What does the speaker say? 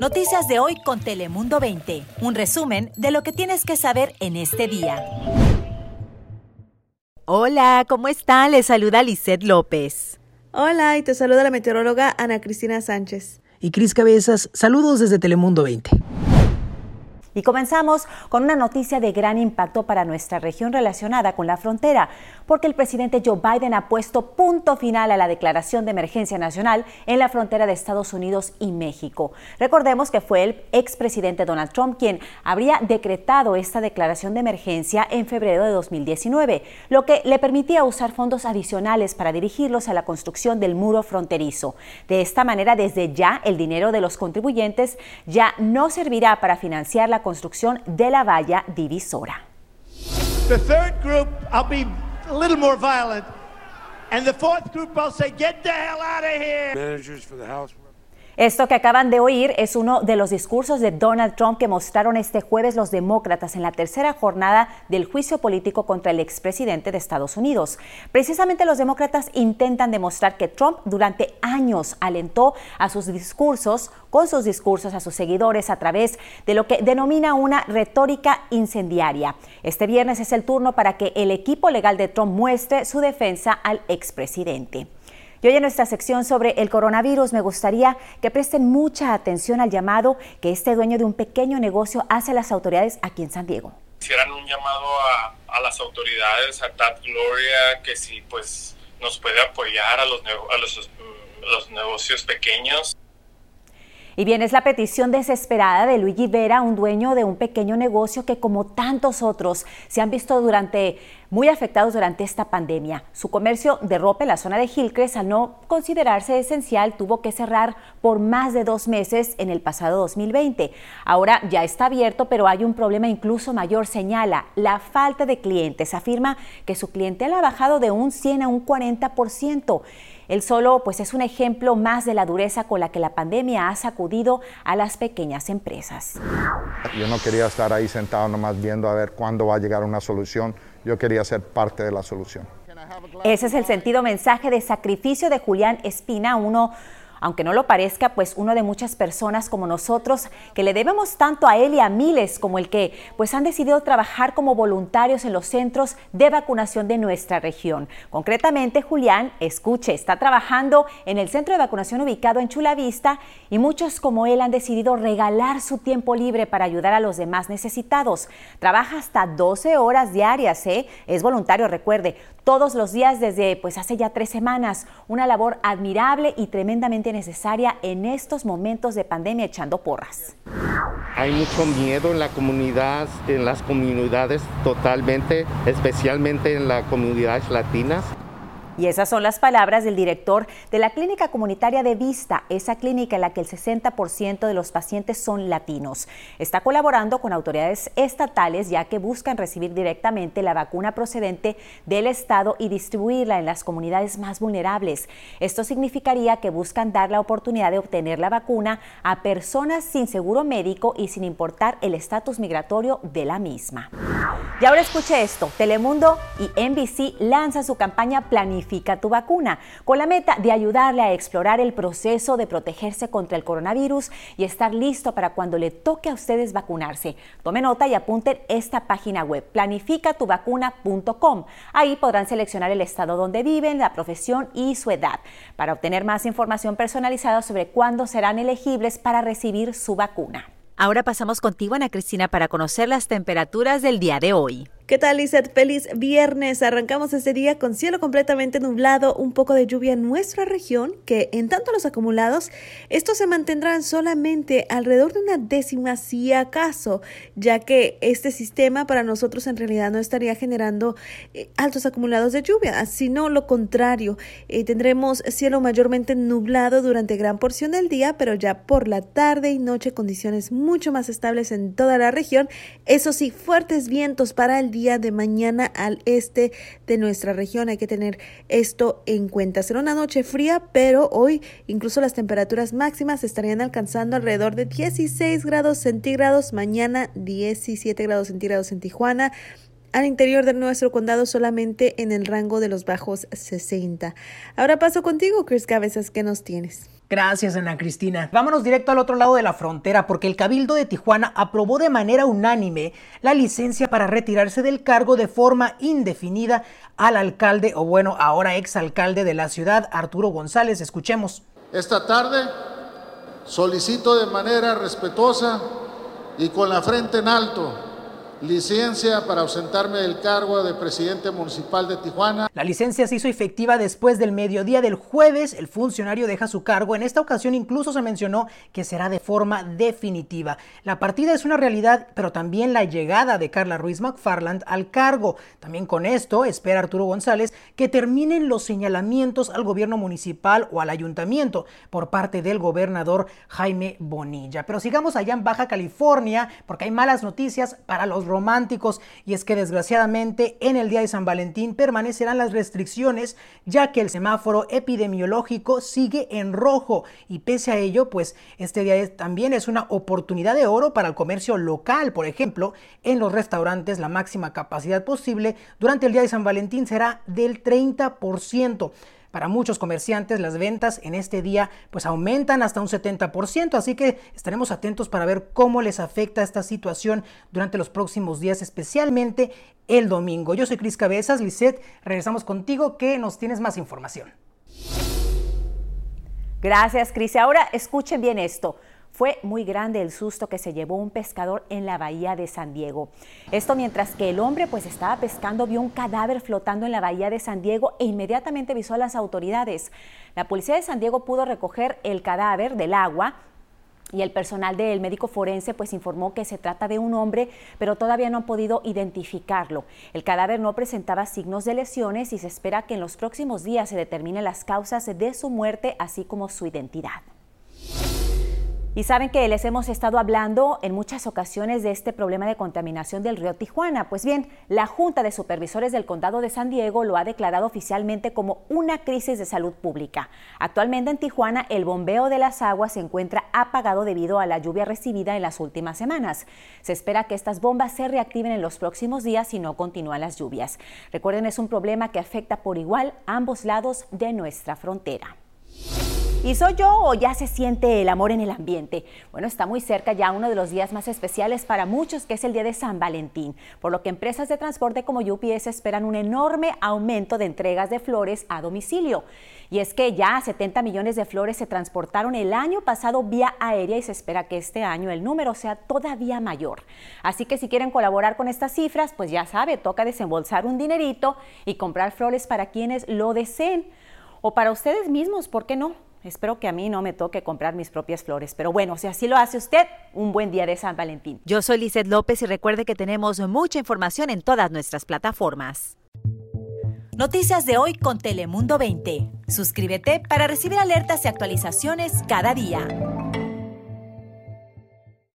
Noticias de hoy con Telemundo 20. Un resumen de lo que tienes que saber en este día. Hola, ¿cómo está? Le saluda Lisette López. Hola, y te saluda la meteoróloga Ana Cristina Sánchez. Y Cris Cabezas, saludos desde Telemundo 20. Y comenzamos con una noticia de gran impacto para nuestra región relacionada con la frontera, porque el presidente Joe Biden ha puesto punto final a la declaración de emergencia nacional en la frontera de Estados Unidos y México. Recordemos que fue el expresidente Donald Trump quien habría decretado esta declaración de emergencia en febrero de 2019, lo que le permitía usar fondos adicionales para dirigirlos a la construcción del muro fronterizo. De esta manera, desde ya, el dinero de los contribuyentes ya no servirá para financiar la construcción de la valla divisora. The third group, I'll be a little more violent. And the fourth group, I'll say, get the hell out of here. Managers for the House. Esto que acaban de oír es uno de los discursos de Donald Trump que mostraron este jueves los demócratas en la tercera jornada del juicio político contra el expresidente de Estados Unidos. Precisamente los demócratas intentan demostrar que Trump durante años alentó a sus discursos, con sus discursos a sus seguidores a través de lo que denomina una retórica incendiaria. Este viernes es el turno para que el equipo legal de Trump muestre su defensa al expresidente. Y hoy en nuestra sección sobre el coronavirus me gustaría que presten mucha atención al llamado que este dueño de un pequeño negocio hace a las autoridades aquí en San Diego. Hicieran un llamado a, a las autoridades, a Tat Gloria, que si pues nos puede apoyar a los, a los, los negocios pequeños. Y bien, es la petición desesperada de Luigi Vera, un dueño de un pequeño negocio que como tantos otros se han visto durante muy afectados durante esta pandemia. Su comercio de ropa en la zona de Hillcrest, al no considerarse esencial, tuvo que cerrar por más de dos meses en el pasado 2020. Ahora ya está abierto, pero hay un problema incluso mayor, señala, la falta de clientes. Afirma que su clientela ha bajado de un 100 a un 40%. Él solo pues es un ejemplo más de la dureza con la que la pandemia ha sacudido a las pequeñas empresas. Yo no quería estar ahí sentado nomás viendo a ver cuándo va a llegar una solución. Yo quería ser parte de la solución. Ese es el sentido mensaje de sacrificio de Julián Espina, uno aunque no lo parezca, pues uno de muchas personas como nosotros que le debemos tanto a él y a miles como el que pues han decidido trabajar como voluntarios en los centros de vacunación de nuestra región. Concretamente, Julián, escuche, está trabajando en el centro de vacunación ubicado en Chula Vista y muchos como él han decidido regalar su tiempo libre para ayudar a los demás necesitados. Trabaja hasta 12 horas diarias, ¿eh? Es voluntario, recuerde, todos los días desde pues hace ya tres semanas. Una labor admirable y tremendamente necesaria en estos momentos de pandemia echando porras. Hay mucho miedo en la comunidad, en las comunidades totalmente, especialmente en las comunidades latinas. Y esas son las palabras del director de la Clínica Comunitaria de Vista, esa clínica en la que el 60% de los pacientes son latinos. Está colaborando con autoridades estatales ya que buscan recibir directamente la vacuna procedente del Estado y distribuirla en las comunidades más vulnerables. Esto significaría que buscan dar la oportunidad de obtener la vacuna a personas sin seguro médico y sin importar el estatus migratorio de la misma. Y ahora escuche esto, Telemundo y NBC lanzan su campaña Tu vacuna, con la meta de ayudarle a explorar el proceso de protegerse contra el coronavirus y estar listo para cuando le toque a ustedes vacunarse. Tome nota y apunten esta página web, planificatuvacuna.com. Ahí podrán seleccionar el estado donde viven, la profesión y su edad, para obtener más información personalizada sobre cuándo serán elegibles para recibir su vacuna. Ahora pasamos contigo, Ana Cristina, para conocer las temperaturas del día de hoy. ¿Qué tal, Lizeth? Feliz viernes. Arrancamos este día con cielo completamente nublado, un poco de lluvia en nuestra región, que en tanto los acumulados, estos se mantendrán solamente alrededor de una décima, si acaso, ya que este sistema para nosotros en realidad no estaría generando eh, altos acumulados de lluvia, sino lo contrario. Eh, tendremos cielo mayormente nublado durante gran porción del día, pero ya por la tarde y noche condiciones mucho más estables en toda la región. Eso sí, fuertes vientos para el día de mañana al este de nuestra región. Hay que tener esto en cuenta. Será una noche fría, pero hoy incluso las temperaturas máximas estarían alcanzando alrededor de 16 grados centígrados. Mañana 17 grados centígrados en Tijuana al interior de nuestro condado solamente en el rango de los bajos 60. Ahora paso contigo, Chris Cabezas, ¿qué nos tienes? Gracias, Ana Cristina. Vámonos directo al otro lado de la frontera porque el Cabildo de Tijuana aprobó de manera unánime la licencia para retirarse del cargo de forma indefinida al alcalde, o bueno, ahora exalcalde de la ciudad, Arturo González. Escuchemos. Esta tarde solicito de manera respetuosa y con la frente en alto licencia para ausentarme del cargo de presidente municipal de Tijuana. La licencia se hizo efectiva después del mediodía del jueves. El funcionario deja su cargo. En esta ocasión incluso se mencionó que será de forma definitiva. La partida es una realidad, pero también la llegada de Carla Ruiz McFarland al cargo. También con esto espera Arturo González que terminen los señalamientos al gobierno municipal o al ayuntamiento por parte del gobernador Jaime Bonilla. Pero sigamos allá en Baja California porque hay malas noticias para los románticos. Y es que desgraciadamente en el día de San Valentín permanecerán las restricciones ya que el semáforo epidemiológico sigue en rojo. Y pese a ello pues este día también es una oportunidad de oro para el comercio local. Por ejemplo en los restaurantes la máxima capacidad posible durante el día de San Valentín será del 30%. Para muchos comerciantes las ventas en este día pues aumentan hasta un 70%, así que estaremos atentos para ver cómo les afecta esta situación durante los próximos días, especialmente el domingo. Yo soy Cris Cabezas, Lisette, regresamos contigo que nos tienes más información. Gracias, Cris. Ahora escuchen bien esto. Fue muy grande el susto que se llevó un pescador en la bahía de San Diego. Esto mientras que el hombre pues estaba pescando vio un cadáver flotando en la bahía de San Diego e inmediatamente avisó a las autoridades. La policía de San Diego pudo recoger el cadáver del agua y el personal del médico forense pues informó que se trata de un hombre, pero todavía no han podido identificarlo. El cadáver no presentaba signos de lesiones y se espera que en los próximos días se determinen las causas de su muerte, así como su identidad. Y saben que les hemos estado hablando en muchas ocasiones de este problema de contaminación del río Tijuana. Pues bien, la Junta de Supervisores del Condado de San Diego lo ha declarado oficialmente como una crisis de salud pública. Actualmente en Tijuana el bombeo de las aguas se encuentra apagado debido a la lluvia recibida en las últimas semanas. Se espera que estas bombas se reactiven en los próximos días si no continúan las lluvias. Recuerden, es un problema que afecta por igual ambos lados de nuestra frontera. ¿Y soy yo o ya se siente el amor en el ambiente? Bueno, está muy cerca ya uno de los días más especiales para muchos, que es el día de San Valentín, por lo que empresas de transporte como UPS esperan un enorme aumento de entregas de flores a domicilio. Y es que ya 70 millones de flores se transportaron el año pasado vía aérea y se espera que este año el número sea todavía mayor. Así que si quieren colaborar con estas cifras, pues ya sabe, toca desembolsar un dinerito y comprar flores para quienes lo deseen. O para ustedes mismos, ¿por qué no? Espero que a mí no me toque comprar mis propias flores, pero bueno, si así lo hace usted, un buen día de San Valentín. Yo soy Lizeth López y recuerde que tenemos mucha información en todas nuestras plataformas. Noticias de hoy con Telemundo 20. Suscríbete para recibir alertas y actualizaciones cada día.